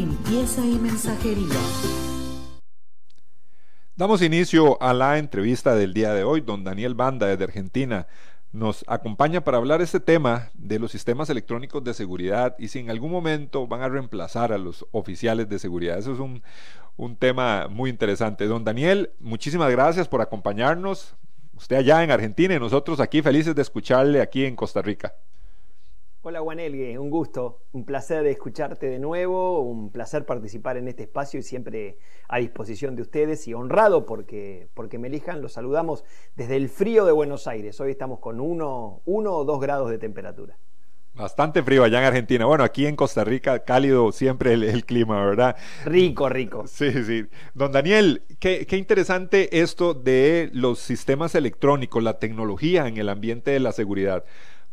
y mensajería. Damos inicio a la entrevista del día de hoy. Don Daniel Banda, desde Argentina, nos acompaña para hablar este tema de los sistemas electrónicos de seguridad y si en algún momento van a reemplazar a los oficiales de seguridad. Eso es un, un tema muy interesante. Don Daniel, muchísimas gracias por acompañarnos. Usted allá en Argentina y nosotros aquí felices de escucharle aquí en Costa Rica. Hola Juanelgue, un gusto, un placer escucharte de nuevo, un placer participar en este espacio y siempre a disposición de ustedes y honrado porque, porque me elijan, los saludamos desde el frío de Buenos Aires, hoy estamos con uno, uno o dos grados de temperatura. Bastante frío allá en Argentina. Bueno, aquí en Costa Rica, cálido siempre el, clima, ¿verdad? Rico, rico. Sí, sí. Don Daniel, qué, qué, interesante esto de los sistemas electrónicos, la tecnología en el ambiente de la seguridad.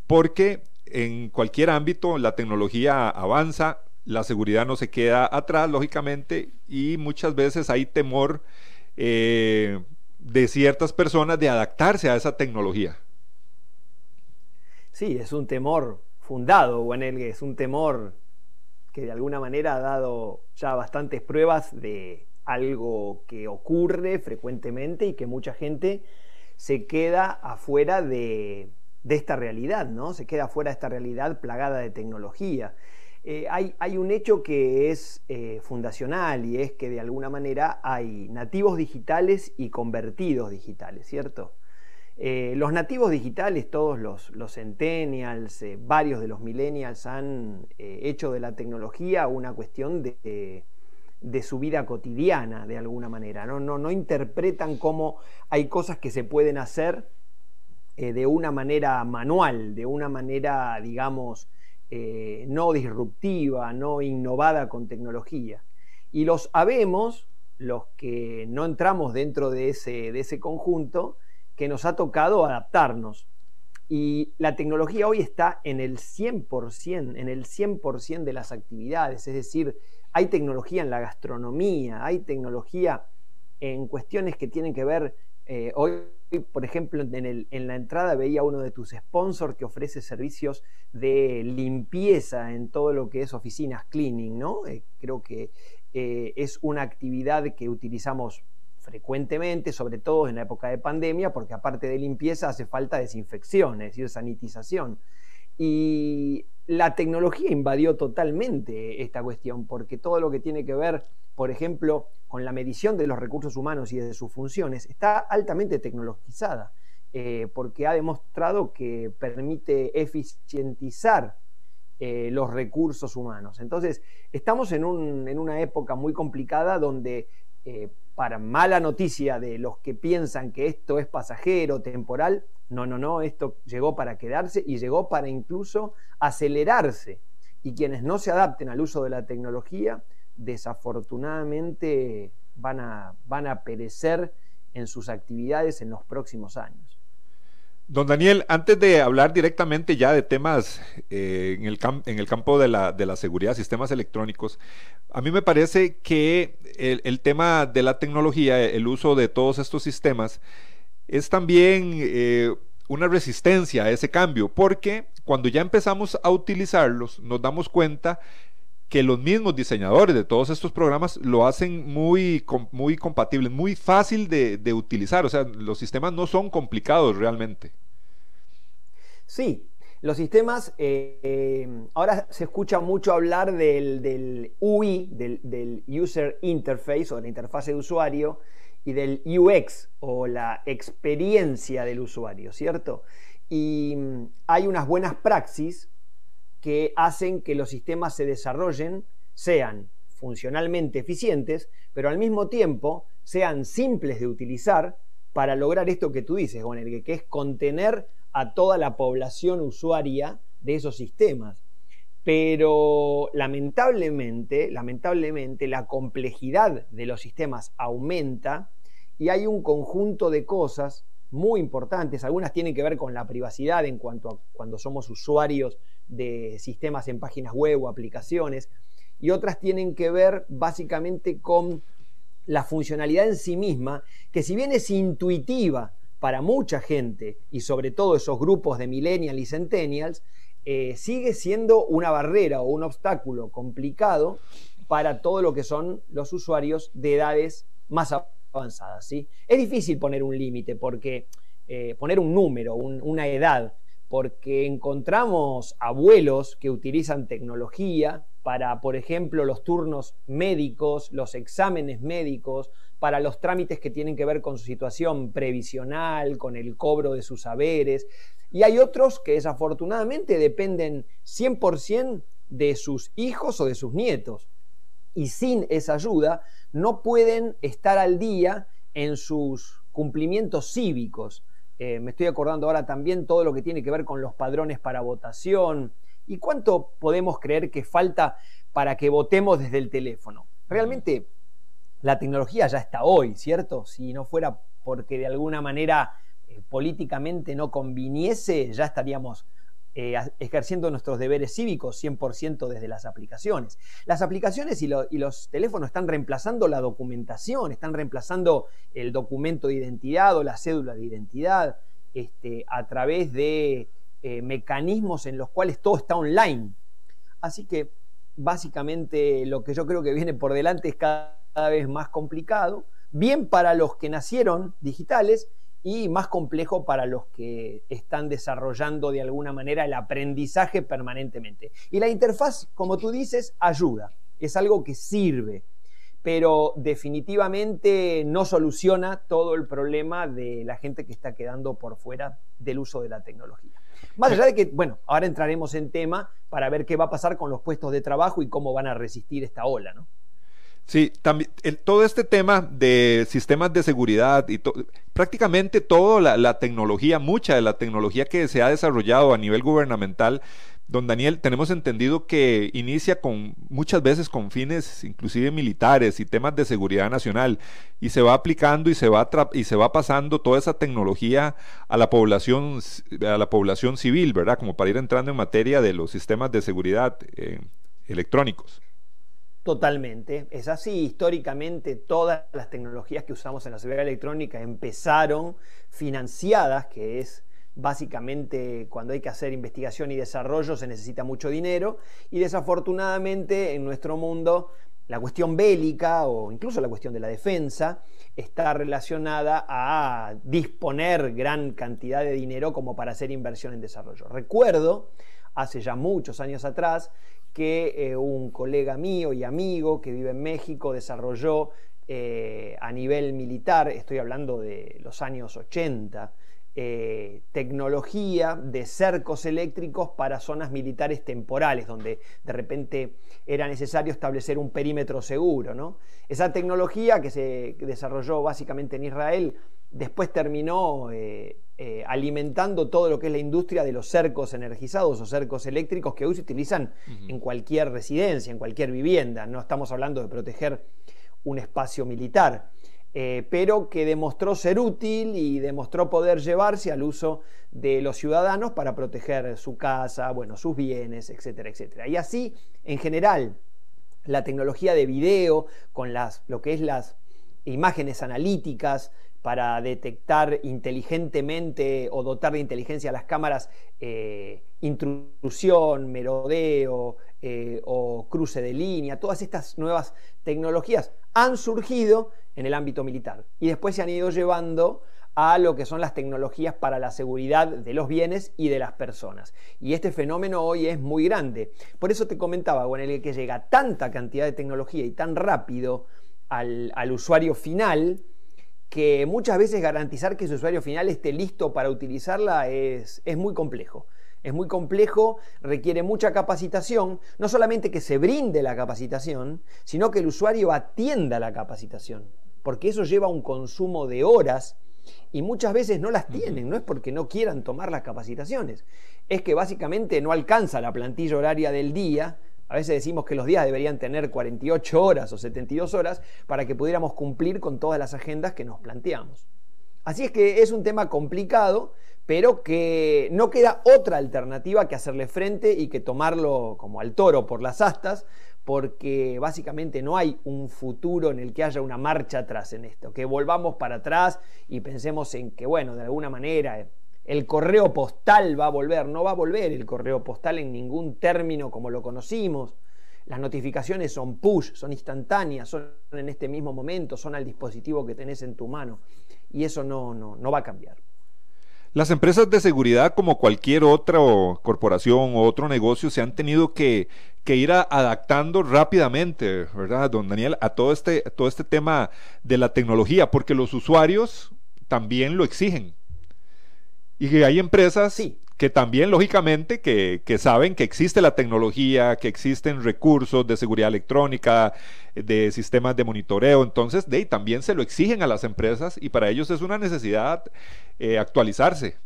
Porque en cualquier ámbito la tecnología avanza, la seguridad no se queda atrás, lógicamente, y muchas veces hay temor eh, de ciertas personas de adaptarse a esa tecnología. Sí, es un temor fundado, Juanelgue, es un temor que de alguna manera ha dado ya bastantes pruebas de algo que ocurre frecuentemente y que mucha gente se queda afuera de, de esta realidad, ¿no? Se queda fuera de esta realidad plagada de tecnología. Eh, hay, un hecho que es eh, fundacional y es que de alguna manera hay nativos digitales y convertidos digitales, ¿cierto? Eh, los nativos digitales, todos los, los centennials, varios de los millennials han hecho de la tecnología una cuestión de, de, su vida cotidiana, de alguna manera. ¿no? No, no interpretan cómo hay cosas que se pueden hacer eh, de una manera manual, de una manera, digamos, eh, no disruptiva, no innovada con tecnología. Y los habemos, los que no entramos dentro de ese, de ese conjunto, que nos ha tocado adaptarnos. Y la tecnología hoy está en el 100%, en el 100% de las actividades, es decir, hay tecnología en la gastronomía, hay tecnología en cuestiones que tienen que ver eh, hoy, por ejemplo, en, la entrada veía uno de tus sponsors que ofrece servicios de limpieza en todo lo que es oficinas cleaning, ¿no? Eh, creo que eh, es una actividad que utilizamos frecuentemente, sobre todo en la época de pandemia, porque aparte de limpieza hace falta desinfección, es decir, sanitización. Y la tecnología invadió totalmente esta cuestión, porque todo lo que tiene que ver, por ejemplo, con la medición de los recursos humanos y de sus funciones, está altamente tecnologizada, eh, porque ha demostrado que permite eficientizar eh, los recursos humanos. Entonces, estamos en, una época muy complicada donde, eh, para mala noticia de los que piensan que esto es pasajero, temporal, no, no, no, esto llegó para quedarse y llegó para incluso acelerarse. Y quienes no se adapten al uso de la tecnología, desafortunadamente van a, van a perecer en sus actividades en los próximos años. Don Daniel, antes de hablar directamente ya de temas eh, en, el campo de la, de la, seguridad, sistemas electrónicos, a mí me parece que el, tema de la tecnología, el uso de todos estos sistemas, es también eh, una resistencia a ese cambio, porque cuando ya empezamos a utilizarlos, nos damos cuenta que los mismos diseñadores de todos estos programas lo hacen muy, muy compatible, muy fácil de, utilizar. O sea, los sistemas no son complicados realmente. Sí, los sistemas, eh, eh, ahora se escucha mucho hablar del, UI, del, del, User Interface o la interfase de usuario, y del UX o la experiencia del usuario, ¿cierto? Y mm, hay unas buenas praxis que hacen que los sistemas se desarrollen, sean funcionalmente eficientes, pero al mismo tiempo sean simples de utilizar para lograr esto que tú dices, el que es contener a toda la población usuaria de esos sistemas. Pero lamentablemente, lamentablemente, la complejidad de los sistemas aumenta y hay un conjunto de cosas muy importantes. Algunas tienen que ver con la privacidad en cuanto a cuando somos usuarios de sistemas en páginas web o aplicaciones. Y otras tienen que ver básicamente con la funcionalidad en sí misma, que si bien es intuitiva para mucha gente y sobre todo esos grupos de millennials y centennials, eh, sigue siendo una barrera o un obstáculo complicado para todo lo que son los usuarios de edades más avanzadas. ¿sí? Es difícil poner un límite, porque eh, poner un número, una edad, porque encontramos abuelos que utilizan tecnología para, por ejemplo, los turnos médicos, los exámenes médicos, para los trámites que tienen que ver con su situación previsional, con el cobro de sus saberes. Y hay otros que desafortunadamente dependen 100% de sus hijos o de sus nietos. Y sin esa ayuda no pueden estar al día en sus cumplimientos cívicos. Eh, me estoy acordando ahora también todo lo que tiene que ver con los padrones para votación. ¿Y cuánto podemos creer que falta para que votemos desde el teléfono? Realmente la tecnología ya está hoy, ¿cierto? Si no fuera porque de alguna manera eh, políticamente no conviniese, ya estaríamos eh, ejerciendo nuestros deberes cívicos 100% desde las aplicaciones. Las aplicaciones y, los teléfonos están reemplazando la documentación, están reemplazando el documento de identidad o la cédula de identidad este, a través de eh, mecanismos en los cuales todo está online. Así que básicamente lo que yo creo que viene por delante es cada vez más complicado, bien para los que nacieron digitales y más complejo para los que están desarrollando de alguna manera el aprendizaje permanentemente. Y la interfaz, como tú dices, ayuda, es algo que sirve, pero definitivamente no soluciona todo el problema de la gente que está quedando por fuera del uso de la tecnología. Más allá de que, bueno, ahora entraremos en tema para ver qué va a pasar con los puestos de trabajo y cómo van a resistir esta ola, ¿no? Sí, también todo este tema de sistemas de seguridad y prácticamente toda la, tecnología, mucha de la tecnología que se ha desarrollado a nivel gubernamental, don Daniel, tenemos entendido que inicia con muchas veces con fines inclusive militares y temas de seguridad nacional y se va aplicando y se va y se va pasando toda esa tecnología a la población a la población civil, ¿verdad? Como para ir entrando en materia de los sistemas de seguridad eh, electrónicos. Totalmente. Es así. Históricamente todas las tecnologías que usamos en la seguridad electrónica empezaron financiadas, que es básicamente cuando hay que hacer investigación y desarrollo se necesita mucho dinero y desafortunadamente en nuestro mundo la cuestión bélica o incluso la cuestión de la defensa está relacionada a disponer gran cantidad de dinero como para hacer inversión en desarrollo. Recuerdo hace ya muchos años atrás que eh, un colega mío y amigo que vive en México desarrolló eh, a nivel militar, estoy hablando de los años 80, eh, tecnología de cercos eléctricos para zonas militares temporales, donde de repente era necesario establecer un perímetro seguro. Esa tecnología que se desarrolló básicamente en Israel, después terminó eh, alimentando todo lo que es la industria de los cercos energizados o cercos eléctricos que hoy se utilizan en cualquier residencia, en cualquier vivienda. No estamos hablando de proteger un espacio militar, eh, pero que demostró ser útil y demostró poder llevarse al uso de los ciudadanos para proteger su casa, bueno, sus bienes, etcétera, etcétera. Y así, en general, la tecnología de video con las, lo que es las imágenes analíticas, para detectar inteligentemente o dotar de inteligencia a las cámaras eh, intrusión, merodeo eh, o cruce de línea. Todas estas nuevas tecnologías han surgido en el ámbito militar y después se han ido llevando a lo que son las tecnologías para la seguridad de los bienes y de las personas. Y este fenómeno hoy es muy grande. Por eso te comentaba, en el que llega tanta cantidad de tecnología y tan rápido al usuario final, que muchas veces garantizar que su usuario final esté listo para utilizarla es, es muy complejo. Es muy complejo, requiere mucha capacitación, no solamente que se brinde la capacitación, sino que el usuario atienda la capacitación, porque eso lleva un consumo de horas y muchas veces no las tienen, no es porque no quieran tomar las capacitaciones, es que básicamente no alcanza la plantilla horaria del día, a veces decimos que los días deberían tener 48 horas o 72 horas para que pudiéramos cumplir con todas las agendas que nos planteamos. Así es que es un tema complicado, pero que no queda otra alternativa que hacerle frente y que tomarlo como al toro por las astas, porque básicamente no hay un futuro en el que haya una marcha atrás en esto, que volvamos para atrás y pensemos en que, bueno, de alguna manera el correo postal va a volver, no va a volver el correo postal en ningún término como lo conocimos. Las notificaciones son push, son instantáneas, son en este mismo momento, son al dispositivo que tenés en tu mano. Y eso no, no, no va a cambiar. Las empresas de seguridad, como cualquier otra corporación o otro negocio, se han tenido que, ir adaptando rápidamente, ¿verdad, don Daniel, a todo este, todo este tema de la tecnología, porque los usuarios también lo exigen. Y que hay empresas sí que también lógicamente que, saben que existe la tecnología, que existen recursos de seguridad electrónica, de sistemas de monitoreo, entonces de, también se lo exigen a las empresas y para ellos es una necesidad eh, actualizarse.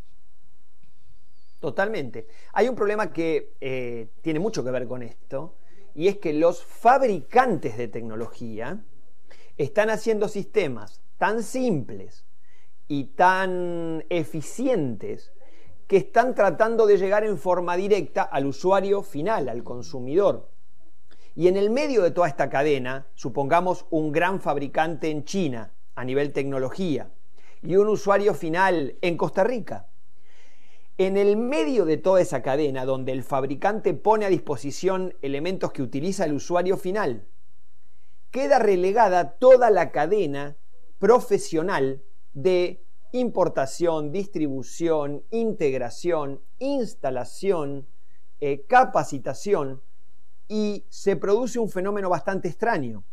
Totalmente. Hay un problema que eh, tiene mucho que ver con esto y es que los fabricantes de tecnología están haciendo sistemas tan simples y tan eficientes que están tratando de llegar en forma directa al usuario final, al consumidor. Y en el medio de toda esta cadena, supongamos un gran fabricante en China a nivel tecnología y un usuario final en Costa Rica. En el medio de toda esa cadena, donde el fabricante pone a disposición elementos que utiliza el usuario final, queda relegada toda la cadena profesional de importación, distribución, integración, instalación, eh, capacitación y se produce un fenómeno bastante extraño.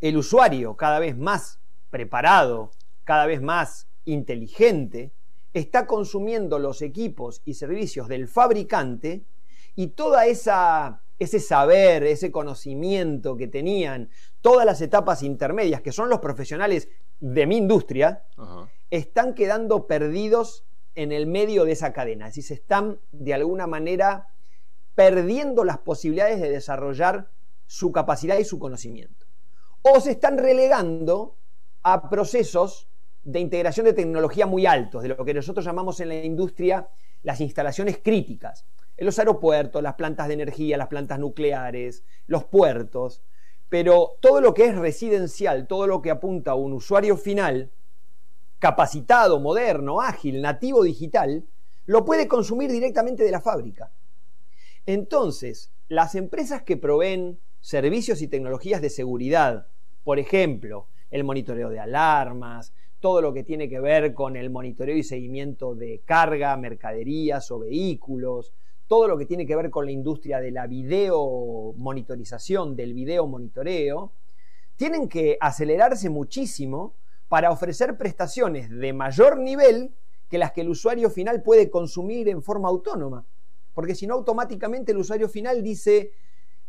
El usuario, cada vez más preparado, cada vez más inteligente, está consumiendo los equipos y servicios del fabricante y toda esa ese saber, ese conocimiento que tenían, todas las etapas intermedias, que son los profesionales de mi industria, están quedando perdidos en el medio de esa cadena. Es decir, se están de alguna manera perdiendo las posibilidades de desarrollar su capacidad y su conocimiento. O se están relegando a procesos de integración de tecnología muy altos, de lo que nosotros llamamos en la industria las instalaciones críticas. En los aeropuertos, las plantas de energía, las plantas nucleares, los puertos. Pero todo lo que es residencial, todo lo que apunta a un usuario final, capacitado, moderno, ágil, nativo digital, lo puede consumir directamente de la fábrica. Entonces, las empresas que proveen servicios y tecnologías de seguridad, por ejemplo, el monitoreo de alarmas, todo lo que tiene que ver con el monitoreo y seguimiento de carga, mercaderías o vehículos, todo lo que tiene que ver con la industria de la video monitorización, del video monitoreo, tienen que acelerarse muchísimo para ofrecer prestaciones de mayor nivel que las que el usuario final puede consumir en forma autónoma. Porque si no, automáticamente el usuario final dice,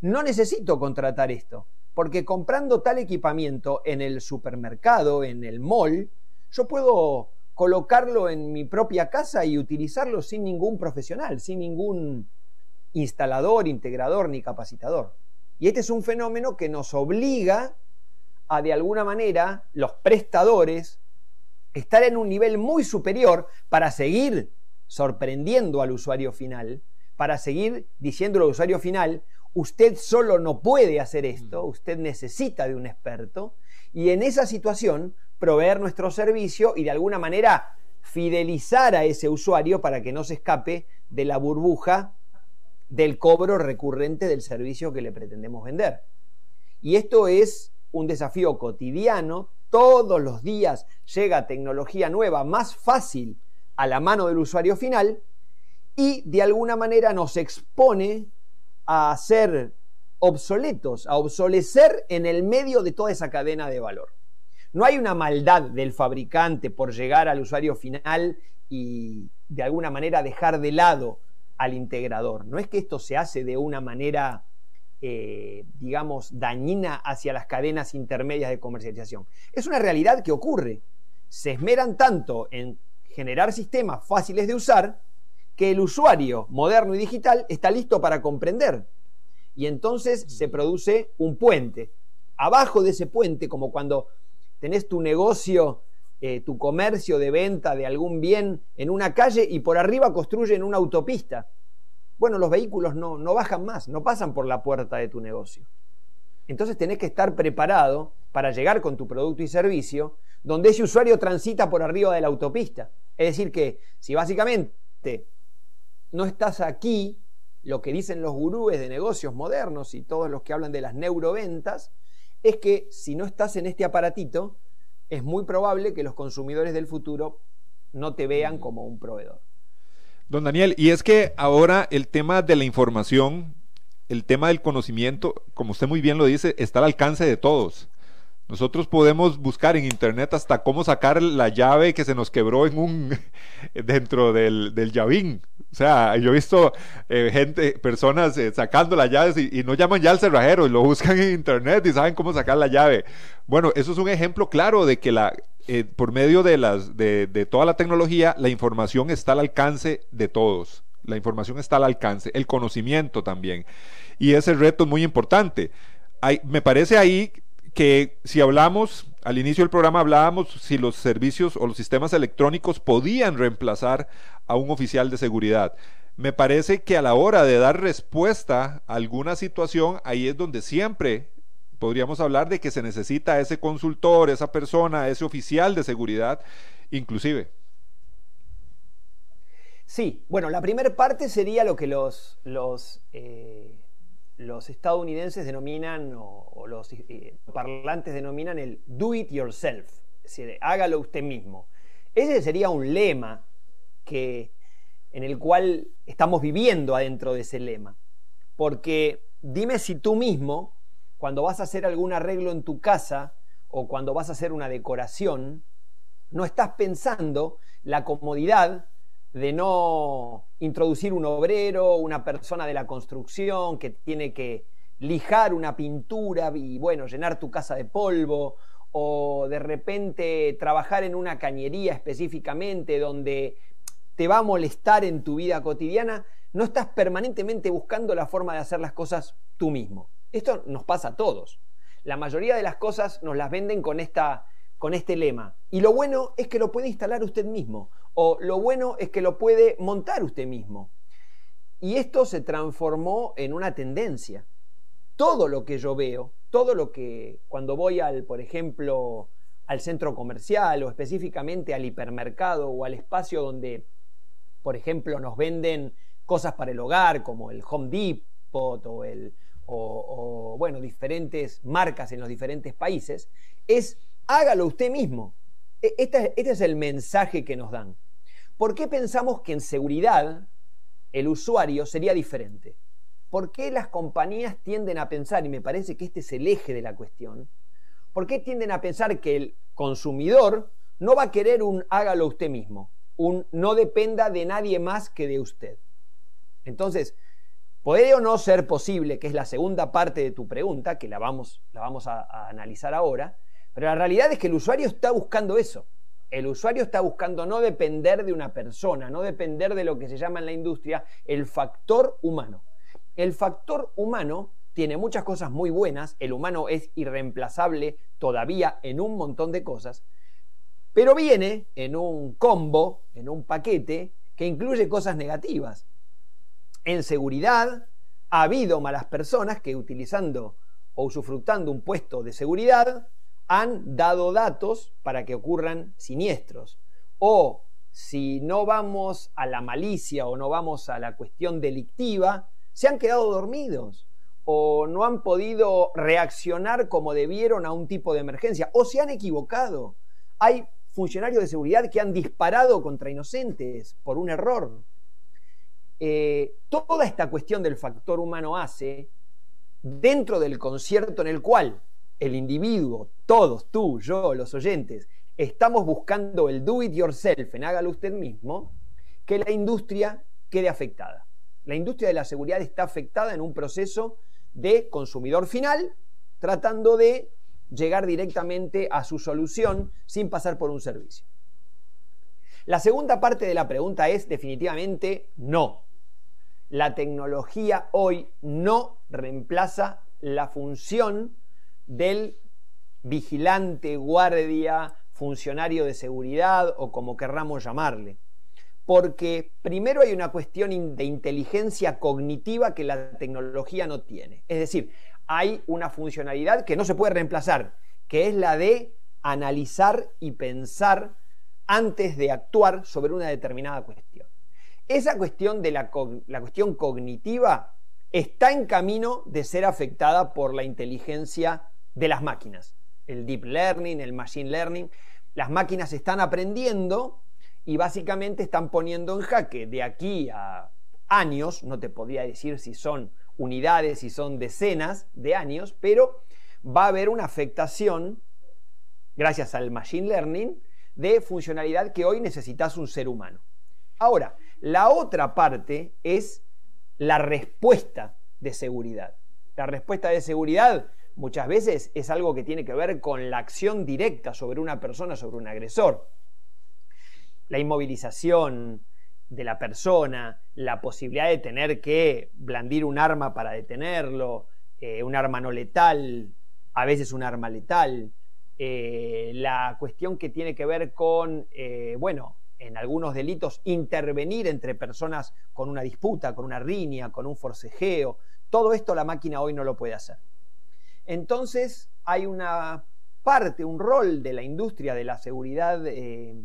no necesito contratar esto, porque comprando tal equipamiento en el supermercado, en el mall, yo puedo colocarlo en mi propia casa y utilizarlo sin ningún profesional, sin ningún instalador, integrador ni capacitador. Y este es un fenómeno que nos obliga a de alguna manera los prestadores estar en un nivel muy superior para seguir sorprendiendo al usuario final, para seguir diciéndole al usuario final, usted solo no puede hacer esto, usted necesita de un experto, y en esa situación proveer nuestro servicio y de alguna manera fidelizar a ese usuario para que no se escape de la burbuja del cobro recurrente del servicio que le pretendemos vender. Y esto es un desafío cotidiano, todos los días llega tecnología nueva más fácil a la mano del usuario final y de alguna manera nos expone a ser obsoletos, a obsolecer en el medio de toda esa cadena de valor. No hay una maldad del fabricante por llegar al usuario final y de alguna manera dejar de lado al integrador. No es que esto se hace de una manera eh, digamos, dañina hacia las cadenas intermedias de comercialización. Es una realidad que ocurre. se esmeran tanto en generar sistemas fáciles de usar que el usuario moderno y digital está listo para comprender. Y entonces se produce un puente. Abajo de ese puente, como cuando tenés tu negocio, eh, tu comercio de venta de algún bien en una calle y por arriba construyen una autopista. Bueno, los vehículos no, no bajan más, no pasan por la puerta de tu negocio. Entonces tenés que estar preparado para llegar con tu producto y servicio donde ese usuario transita por arriba de la autopista. Es decir, que si básicamente no estás aquí, lo que dicen los gurúes de negocios modernos y todos los que hablan de las neuroventas, es que si no estás en este aparatito, es muy probable que los consumidores del futuro no te vean como un proveedor. Don Daniel, y es que ahora el tema de la información, el tema del conocimiento, como usted muy bien lo dice, está al alcance de todos. Nosotros podemos buscar en internet hasta cómo sacar la llave que se nos quebró en un dentro del, del llavín. O sea, yo he visto eh, gente, personas eh, sacando las llaves y, no llaman ya al cerrajero y lo buscan en internet y saben cómo sacar la llave. Bueno, eso es un ejemplo claro de que eh, por medio de, las, de, de toda la tecnología, la información está al alcance de todos. La información está al alcance, el conocimiento también. Y ese reto es muy importante. Me parece ahí que si hablamos, al inicio del programa hablábamos si los servicios o los sistemas electrónicos podían reemplazar a un oficial de seguridad. Me parece que a la hora de dar respuesta a alguna situación, ahí es donde siempre podríamos hablar de que se necesita ese consultor, esa persona, ese oficial de seguridad, inclusive. Sí, bueno, la primera parte sería lo que los, los eh, los estadounidenses denominan, o, los eh, parlantes denominan el do it yourself, es decir, hágalo usted mismo. Ese sería un lema que, en el cual estamos viviendo adentro de ese lema. Porque dime si tú mismo, cuando vas a hacer algún arreglo en tu casa o cuando vas a hacer una decoración, no estás pensando la comodidad de no introducir un obrero, una persona de la construcción que tiene que lijar una pintura y bueno, llenar tu casa de polvo, o de repente trabajar en una cañería específicamente donde te va a molestar en tu vida cotidiana, no estás permanentemente buscando la forma de hacer las cosas tú mismo. Esto nos pasa a todos. La mayoría de las cosas nos las venden con esta con este lema. Y lo bueno es que lo puede instalar usted mismo, o lo bueno es que lo puede montar usted mismo. Y esto se transformó en una tendencia. Todo lo que yo veo, todo lo que cuando voy al, por ejemplo, al centro comercial o específicamente al hipermercado o al espacio donde, por ejemplo, nos venden cosas para el hogar como el Home Depot o el o bueno, diferentes marcas en los diferentes países, es hágalo usted mismo. E, este, este, es el mensaje que nos dan. ¿Por qué pensamos que en seguridad el usuario sería diferente? ¿Por qué las compañías tienden a pensar, y me parece que este es el eje de la cuestión, ¿por qué tienden a pensar que el consumidor no va a querer un hágalo usted mismo, un no dependa de nadie más que de usted? Entonces, puede o no ser posible, que es la segunda parte de tu pregunta, que la vamos, la vamos a analizar ahora, pero la realidad es que el usuario está buscando eso. El usuario está buscando no depender de una persona, no depender de lo que se llama en la industria el factor humano. El factor humano tiene muchas cosas muy buenas, el humano es irreemplazable todavía en un montón de cosas, pero viene en un combo, en un paquete que incluye cosas negativas. En seguridad ha habido malas personas que utilizando o usufructando un puesto de seguridad han dado datos para que ocurran siniestros. O si no vamos a la malicia o no vamos a la cuestión delictiva, se han quedado dormidos o no han podido reaccionar como debieron a un tipo de emergencia o se han equivocado. Hay funcionarios de seguridad que han disparado contra inocentes por un error. Eh, toda esta cuestión del factor humano hace, dentro del concierto en el cual el individuo, todos, tú, yo, los oyentes, estamos buscando el do it yourself en hágalo usted mismo, que la industria quede afectada. La industria de la seguridad está afectada en un proceso de consumidor final, tratando de llegar directamente a su solución sin pasar por un servicio. La segunda parte de la pregunta es definitivamente no. La tecnología hoy no reemplaza la función del vigilante, guardia, funcionario de seguridad o como querramos llamarle. Porque primero hay una cuestión de inteligencia cognitiva que la tecnología no tiene. Es decir, hay una funcionalidad que no se puede reemplazar, que es la de analizar y pensar antes de actuar sobre una determinada cuestión. Esa cuestión de la, la, cuestión cognitiva está en camino de ser afectada por la inteligencia de las máquinas. El deep learning, el machine learning. Las máquinas están aprendiendo y básicamente están poniendo en jaque de aquí a años, no te podría decir si son unidades, si son decenas de años, pero va a haber una afectación, gracias al machine learning, de funcionalidad que hoy necesitas un ser humano. Ahora, la otra parte es la respuesta de seguridad. La respuesta de seguridad muchas veces es algo que tiene que ver con la acción directa sobre una persona, sobre un agresor. La inmovilización de la persona, la posibilidad de tener que blandir un arma para detenerlo, eh, un arma no letal, a veces un arma letal, eh, la cuestión que tiene que ver con, eh, bueno, en algunos delitos, intervenir entre personas con una disputa, con una riña, con un forcejeo. Todo esto la máquina hoy no lo puede hacer. Entonces hay una parte, un rol de la industria de la seguridad eh,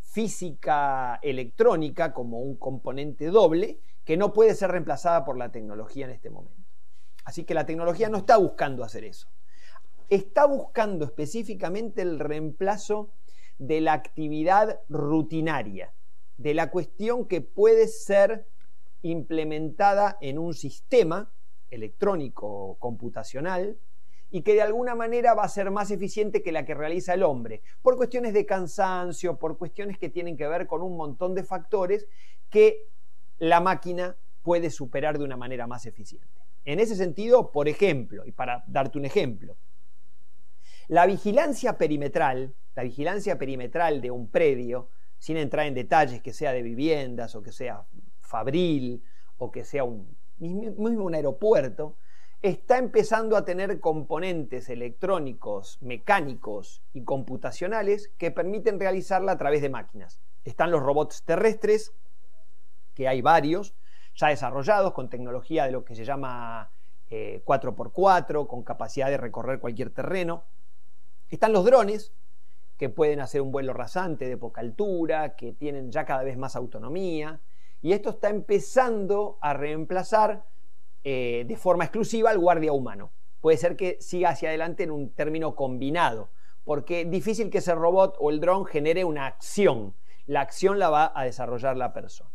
física electrónica como un componente doble que no puede ser reemplazada por la tecnología en este momento. Así que la tecnología no está buscando hacer eso está buscando específicamente el reemplazo de la actividad rutinaria, de la cuestión que puede ser implementada en un sistema electrónico computacional y que de alguna manera va a ser más eficiente que la que realiza el hombre, por cuestiones de cansancio, por cuestiones que tienen que ver con un montón de factores que la máquina puede superar de una manera más eficiente. En ese sentido, por ejemplo, y para darte un ejemplo, la vigilancia perimetral, la vigilancia perimetral de un predio, sin entrar en detalles que sea de viviendas o que sea fabril o que sea un, mismo un aeropuerto, está empezando a tener componentes electrónicos, mecánicos y computacionales que permiten realizarla a través de máquinas. Están los robots terrestres, que hay varios, ya desarrollados con tecnología de lo que se llama 4x4, eh, con capacidad de recorrer cualquier terreno. Están los drones, que pueden hacer un vuelo rasante de poca altura, que tienen ya cada vez más autonomía, y esto está empezando a reemplazar eh, de forma exclusiva al guardia humano. Puede ser que siga hacia adelante en un término combinado, porque es difícil que ese robot o el dron genere una acción. La acción la va a desarrollar la persona.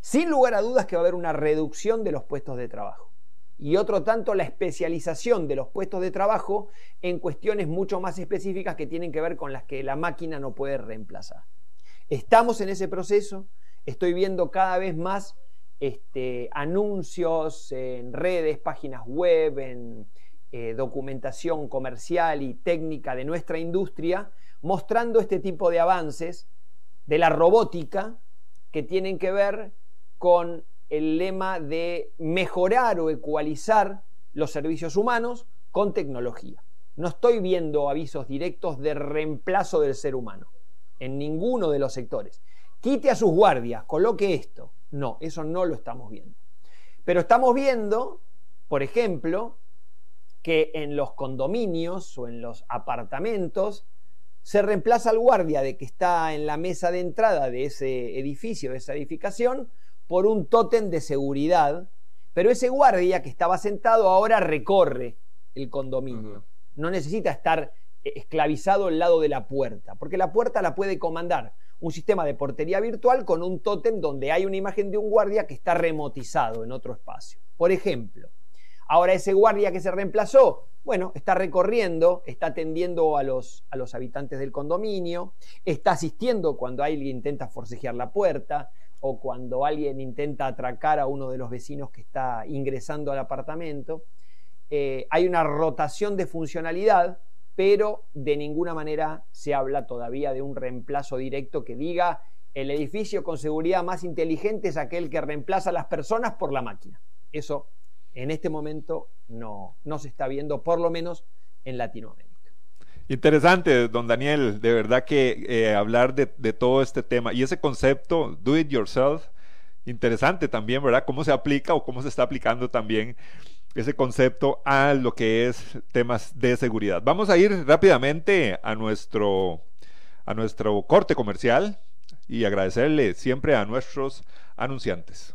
Sin lugar a dudas que va a haber una reducción de los puestos de trabajo y otro tanto la especialización de los puestos de trabajo en cuestiones mucho más específicas que tienen que ver con las que la máquina no puede reemplazar. Estamos en ese proceso, estoy viendo cada vez más este, anuncios en redes, páginas web, en eh, documentación comercial y técnica de nuestra industria, mostrando este tipo de avances de la robótica que tienen que ver con el lema de mejorar o ecualizar los servicios humanos con tecnología. No estoy viendo avisos directos de reemplazo del ser humano en ninguno de los sectores. Quite a sus guardias, coloque esto. No, eso no lo estamos viendo. Pero estamos viendo, por ejemplo, que en los condominios o en los apartamentos se reemplaza al guardia de que está en la mesa de entrada de ese edificio, de esa edificación, por un tótem de seguridad, pero ese guardia que estaba sentado ahora recorre el condominio. No necesita estar eh, esclavizado al lado de la puerta, porque la puerta la puede comandar un sistema de portería virtual con un tótem donde hay una imagen de un guardia que está remotizado en otro espacio. Por ejemplo, ahora ese guardia que se reemplazó, bueno, está recorriendo, está atendiendo a los, a los habitantes del condominio, está asistiendo cuando alguien intenta forcejear la puerta, o cuando alguien intenta atracar a uno de los vecinos que está ingresando al apartamento. eh, hay una rotación de funcionalidad, pero de ninguna manera se habla todavía de un reemplazo directo que diga el edificio con seguridad más inteligente es aquel que reemplaza a las personas por la máquina. Eso en este momento no, no se está viendo, por lo menos en Latinoamérica. Interesante, don Daniel, de verdad que eh, hablar de, de, todo este tema y ese concepto, do it yourself, interesante también, ¿verdad? Cómo se aplica o cómo se está aplicando también ese concepto a lo que es temas de seguridad. Vamos a ir rápidamente a nuestro, a nuestro corte comercial y agradecerle siempre a nuestros anunciantes.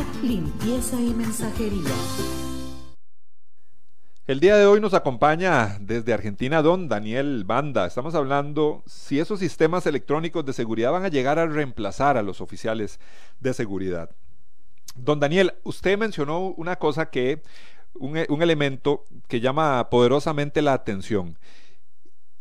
limpieza y mensajería. El día de hoy nos acompaña desde Argentina don Daniel Banda. Estamos hablando si esos sistemas electrónicos de seguridad van a llegar a reemplazar a los oficiales de seguridad. Don Daniel, usted mencionó una cosa que, un, un elemento que llama poderosamente la atención.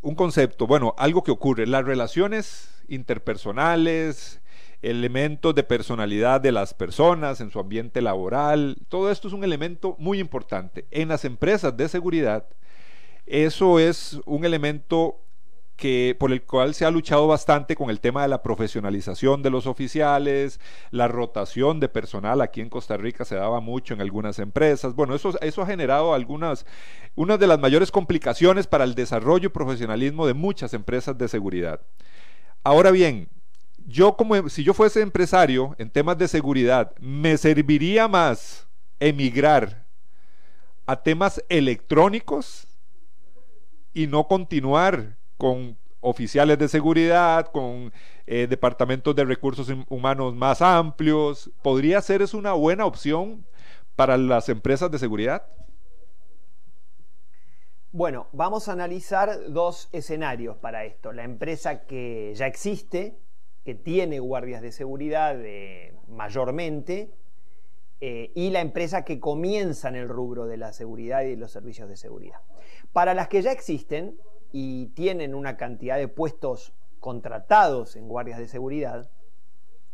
Un concepto, bueno, algo que ocurre, las relaciones interpersonales, elementos de personalidad de las personas en su ambiente laboral. Todo esto es un elemento muy importante. En las empresas de seguridad, eso es un elemento que, por el cual se ha luchado bastante con el tema de la profesionalización de los oficiales, la rotación de personal. Aquí en Costa Rica se daba mucho en algunas empresas. Bueno, eso, eso ha generado algunas, una de las mayores complicaciones para el desarrollo y profesionalismo de muchas empresas de seguridad. Ahora bien, yo como si yo fuese empresario en temas de seguridad, me serviría más emigrar a temas electrónicos y no continuar con oficiales de seguridad, con eh, departamentos de recursos humanos más amplios. ¿Podría ser eso una buena opción para las empresas de seguridad? Bueno, vamos a analizar dos escenarios para esto. La empresa que ya existe, que tiene guardias de seguridad eh, mayormente, eh, y la empresa que comienza en el rubro de la seguridad y los servicios de seguridad. Para las que ya existen y tienen una cantidad de puestos contratados en guardias de seguridad,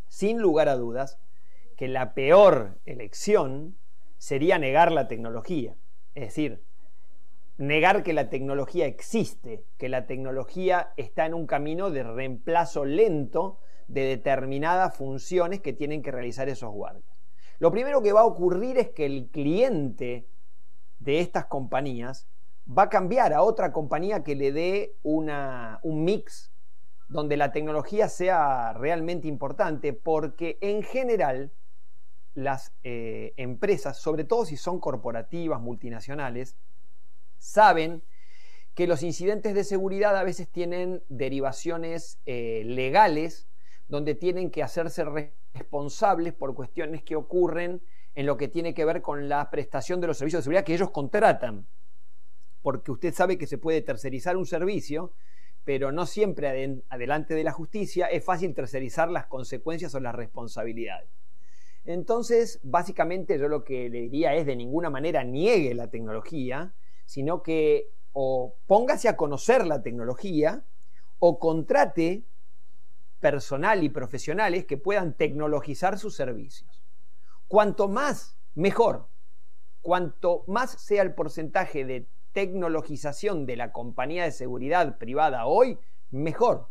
sin lugar a dudas que la peor elección sería negar la tecnología. Es decir, negar que la tecnología existe, que la tecnología está en un camino de reemplazo lento de determinadas funciones que tienen que realizar esos guardias. Lo primero que va a ocurrir es que el cliente de estas compañías va a cambiar a otra compañía que le dé un mix donde la tecnología sea realmente importante, porque en general las eh, empresas, sobre todo si son corporativas, multinacionales, saben que los incidentes de seguridad a veces tienen derivaciones eh, legales donde tienen que hacerse responsables por cuestiones que ocurren en lo que tiene que ver con la prestación de los servicios de seguridad que ellos contratan. Porque usted sabe que se puede tercerizar un servicio, pero no siempre adelante de la justicia es fácil tercerizar las consecuencias o las responsabilidades. Entonces, básicamente yo lo que le diría es de ninguna manera niegue la tecnología, sino que o póngase a conocer la tecnología o contrate personal y profesionales que puedan tecnologizar sus servicios. Cuanto más, mejor. Cuanto más sea el porcentaje de tecnologización de la compañía de seguridad privada hoy, mejor.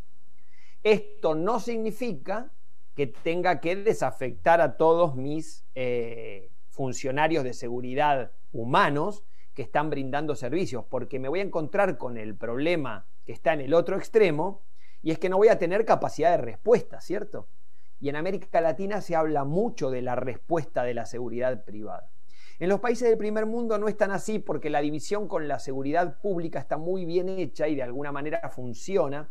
Esto no significa que tenga que desafectar a todos mis eh, funcionarios de seguridad humanos que están brindando servicios, porque me voy a encontrar con el problema que está en el otro extremo, y es que no voy a tener capacidad de respuesta, ¿cierto? Y en América Latina se habla mucho de la respuesta de la seguridad privada. En los países del primer mundo no es tan así porque la división con la seguridad pública está muy bien hecha y de alguna manera funciona.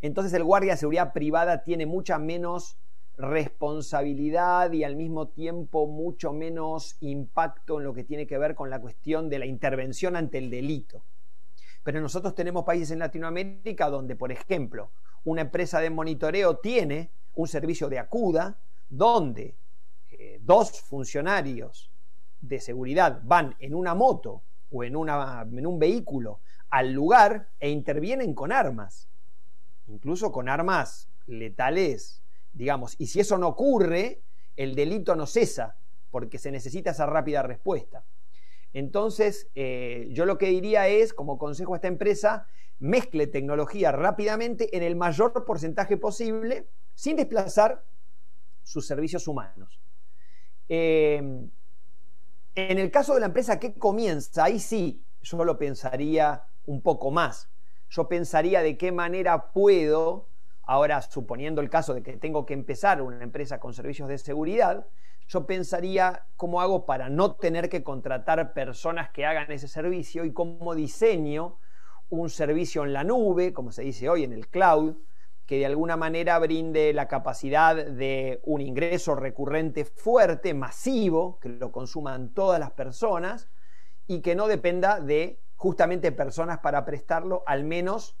Entonces el guardia de seguridad privada tiene mucha menos responsabilidad y al mismo tiempo mucho menos impacto en lo que tiene que ver con la cuestión de la intervención ante el delito. Pero nosotros tenemos países en Latinoamérica donde, por ejemplo, una empresa de monitoreo tiene un servicio de acuda donde eh, dos funcionarios de seguridad van en una moto o en, un vehículo al lugar e intervienen con armas, incluso con armas letales, digamos. Y si eso no ocurre, el delito no cesa, porque se necesita esa rápida respuesta. Entonces, eh, yo lo que diría es, como consejo a esta empresa, mezcle tecnología rápidamente en el mayor porcentaje posible, sin desplazar sus servicios humanos. Eh, en el caso de la empresa que comienza, ahí sí, yo lo pensaría un poco más. Yo pensaría de qué manera puedo, ahora suponiendo el caso de que tengo que empezar una empresa con servicios de seguridad, yo pensaría cómo hago para no tener que contratar personas que hagan ese servicio y cómo diseño un servicio en la nube, como se dice hoy en el cloud, que de alguna manera brinde la capacidad de un ingreso recurrente fuerte, masivo, que lo consuman todas las personas y que no dependa de justamente personas para prestarlo, al menos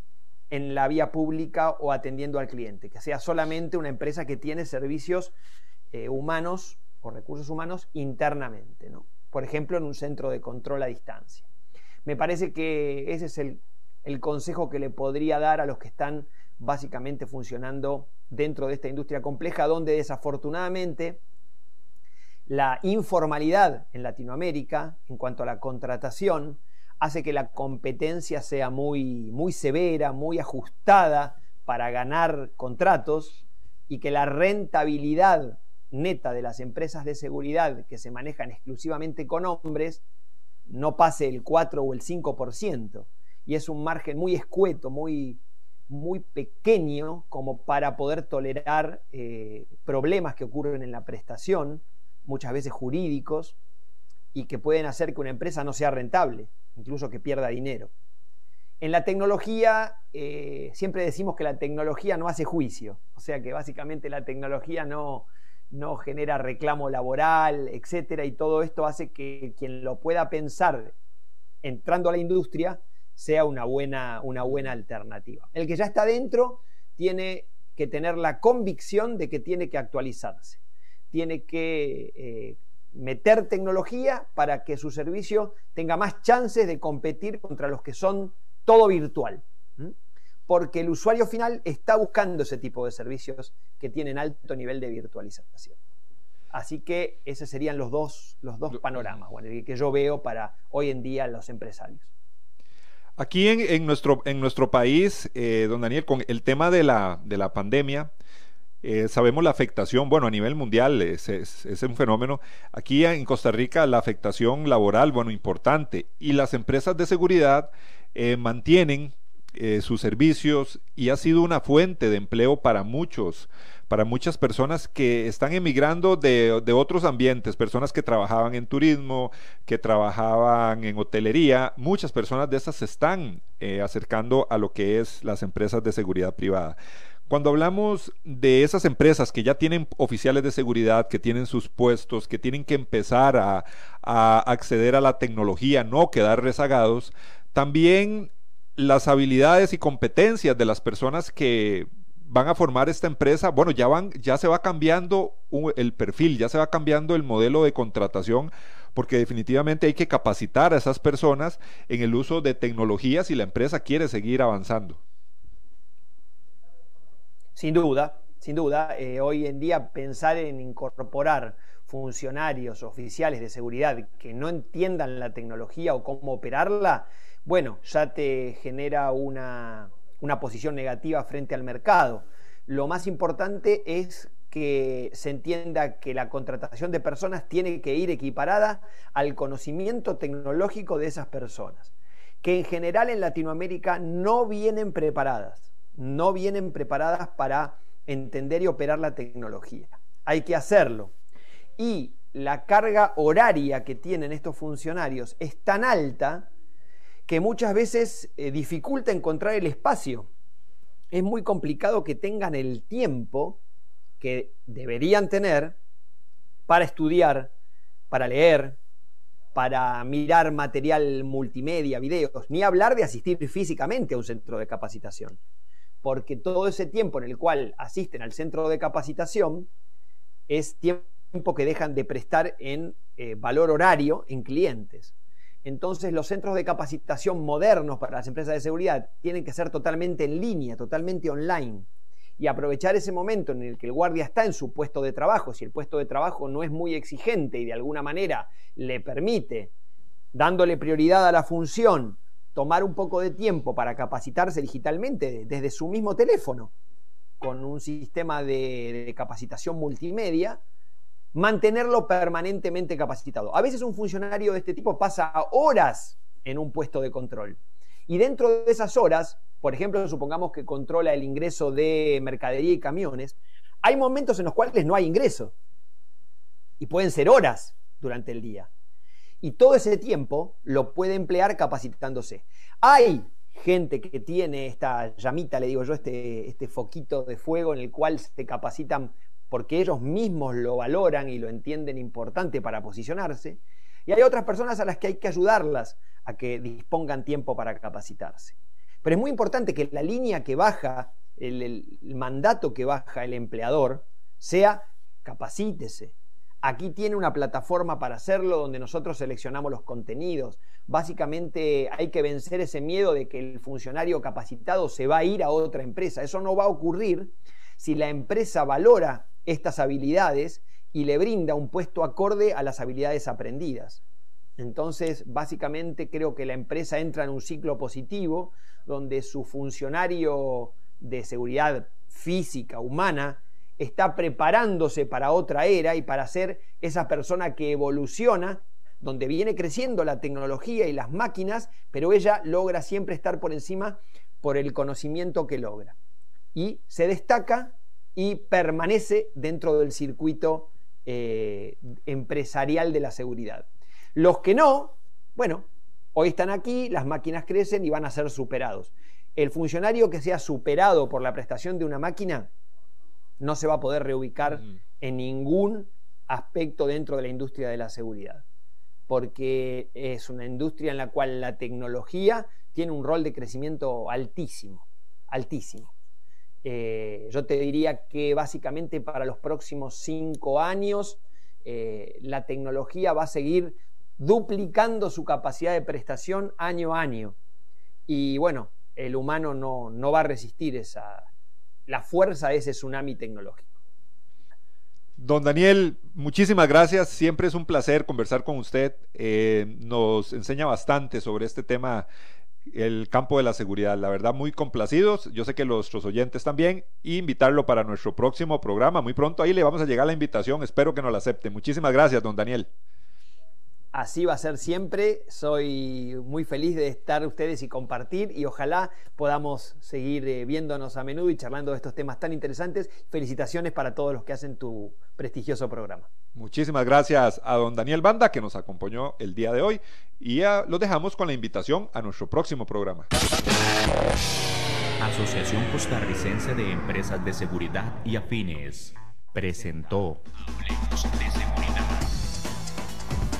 en la vía pública o atendiendo al cliente, que sea solamente una empresa que tiene servicios eh, humanos o recursos humanos internamente, por ejemplo, en un centro de control a distancia. Me parece que ese es el consejo que le podría dar a los que están básicamente funcionando dentro de esta industria compleja, donde desafortunadamente la informalidad en Latinoamérica en cuanto a la contratación hace que la competencia sea muy, muy severa, muy ajustada para ganar contratos y que la rentabilidad neta de las empresas de seguridad que se manejan exclusivamente con hombres no pase el 4 o el 5%. Y es un margen muy escueto, muy, pequeño como para poder tolerar eh, problemas que ocurren en la prestación, muchas veces jurídicos, y que pueden hacer que una empresa no sea rentable, incluso que pierda dinero. En la tecnología, eh, siempre decimos que la tecnología no hace juicio, o sea que básicamente la tecnología no, no genera reclamo laboral, etcétera, y todo esto hace que quien lo pueda pensar entrando a la industria sea una buena, una buena alternativa. El que ya está dentro tiene que tener la convicción de que tiene que actualizarse, tiene que eh, meter tecnología para que su servicio tenga más chances de competir contra los que son todo virtual porque el usuario final está buscando ese tipo de servicios que tienen alto nivel de virtualización. Así que esos serían los dos, los dos panoramas que yo veo para hoy en día los empresarios. Aquí en, nuestro, en nuestro país, eh, don Daniel, con el tema de la, de la pandemia, eh, sabemos la afectación, bueno, a nivel mundial es, un fenómeno. Aquí en Costa Rica la afectación laboral, bueno, importante. Y las empresas de seguridad eh, mantienen eh, sus servicios y ha sido una fuente de empleo para muchos, para muchas personas que están emigrando de, otros ambientes, personas que trabajaban en turismo, que trabajaban en hotelería, muchas personas de esas se están eh, acercando a lo que es las empresas de seguridad privada. Cuando hablamos de esas empresas que ya tienen oficiales de seguridad, que tienen sus puestos, que tienen que empezar a, acceder a la tecnología, no quedar rezagados, también las habilidades y competencias de las personas que van a formar esta empresa, bueno, ya van, ya se va cambiando el perfil, ya se va cambiando el modelo de contratación, porque definitivamente hay que capacitar a esas personas en el uso de tecnologías si la empresa quiere seguir avanzando. Sin duda, sin duda, eh, hoy en día pensar en incorporar funcionarios oficiales de seguridad que no entiendan la tecnología o cómo operarla bueno, ya te genera una, posición negativa frente al mercado. Lo más importante es que se entienda que la contratación de personas tiene que ir equiparada al conocimiento tecnológico de esas personas, que en general en Latinoamérica no vienen preparadas, no vienen preparadas para entender y operar la tecnología. Hay que hacerlo. Y la carga horaria que tienen estos funcionarios es tan alta que muchas veces eh, dificulta encontrar el espacio. Es muy complicado que tengan el tiempo que deberían tener para estudiar, para leer, para mirar material multimedia, videos, ni hablar de asistir físicamente a un centro de capacitación. Porque todo ese tiempo en el cual asisten al centro de capacitación es tiempo que dejan de prestar en eh, valor horario en clientes. Entonces los centros de capacitación modernos para las empresas de seguridad tienen que ser totalmente en línea, totalmente online. Y aprovechar ese momento en el que el guardia está en su puesto de trabajo, si el puesto de trabajo no es muy exigente y de alguna manera le permite, dándole prioridad a la función, tomar un poco de tiempo para capacitarse digitalmente desde su mismo teléfono, con un sistema de, capacitación multimedia, mantenerlo permanentemente capacitado. A veces un funcionario de este tipo pasa horas en un puesto de control. Y dentro de esas horas, por ejemplo, supongamos que controla el ingreso de mercadería y camiones, hay momentos en los cuales no hay ingreso. Y pueden ser horas durante el día. Y todo ese tiempo lo puede emplear capacitándose. Hay gente que tiene esta llamita, le digo yo, este, este foquito de fuego en el cual se capacitan porque ellos mismos lo valoran y lo entienden importante para posicionarse, y hay otras personas a las que hay que ayudarlas a que dispongan tiempo para capacitarse. Pero es muy importante que la línea que baja, el, el mandato que baja el empleador, sea capacítese, Aquí tiene una plataforma para hacerlo donde nosotros seleccionamos los contenidos. Básicamente hay que vencer ese miedo de que el funcionario capacitado se va a ir a otra empresa. Eso no va a ocurrir si la empresa valora estas habilidades y le brinda un puesto acorde a las habilidades aprendidas. Entonces, básicamente creo que la empresa entra en un ciclo positivo donde su funcionario de seguridad física, humana, está preparándose para otra era y para ser esa persona que evoluciona, donde viene creciendo la tecnología y las máquinas, pero ella logra siempre estar por encima por el conocimiento que logra. Y se destaca y permanece dentro del circuito eh, empresarial de la seguridad. Los que no, bueno, hoy están aquí, las máquinas crecen y van a ser superados. El funcionario que sea superado por la prestación de una máquina no se va a poder reubicar en ningún aspecto dentro de la industria de la seguridad, porque es una industria en la cual la tecnología tiene un rol de crecimiento altísimo, altísimo. Eh, yo te diría que básicamente para los próximos cinco años eh, la tecnología va a seguir duplicando su capacidad de prestación año a año. Y bueno, el humano no, no va a resistir esa, la fuerza de ese tsunami tecnológico. Don Daniel, muchísimas gracias. Siempre es un placer conversar con usted. Eh, nos enseña bastante sobre este tema, el campo de la seguridad. La verdad, muy complacidos. Yo sé que nuestros oyentes también. Y invitarlo para nuestro próximo programa. Muy pronto ahí le vamos a llegar la invitación. Espero que nos la acepte. Muchísimas gracias, don Daniel. Así va a ser siempre. Soy muy feliz de estar ustedes y compartir y ojalá podamos seguir eh, viéndonos a menudo y charlando de estos temas tan interesantes. Felicitaciones para todos los que hacen tu prestigioso programa. Muchísimas gracias a don Daniel Banda que nos acompañó el día de hoy y lo dejamos con la invitación a nuestro próximo programa. Asociación Costarricense de Empresas de Seguridad y Afines presentó de Seguridad.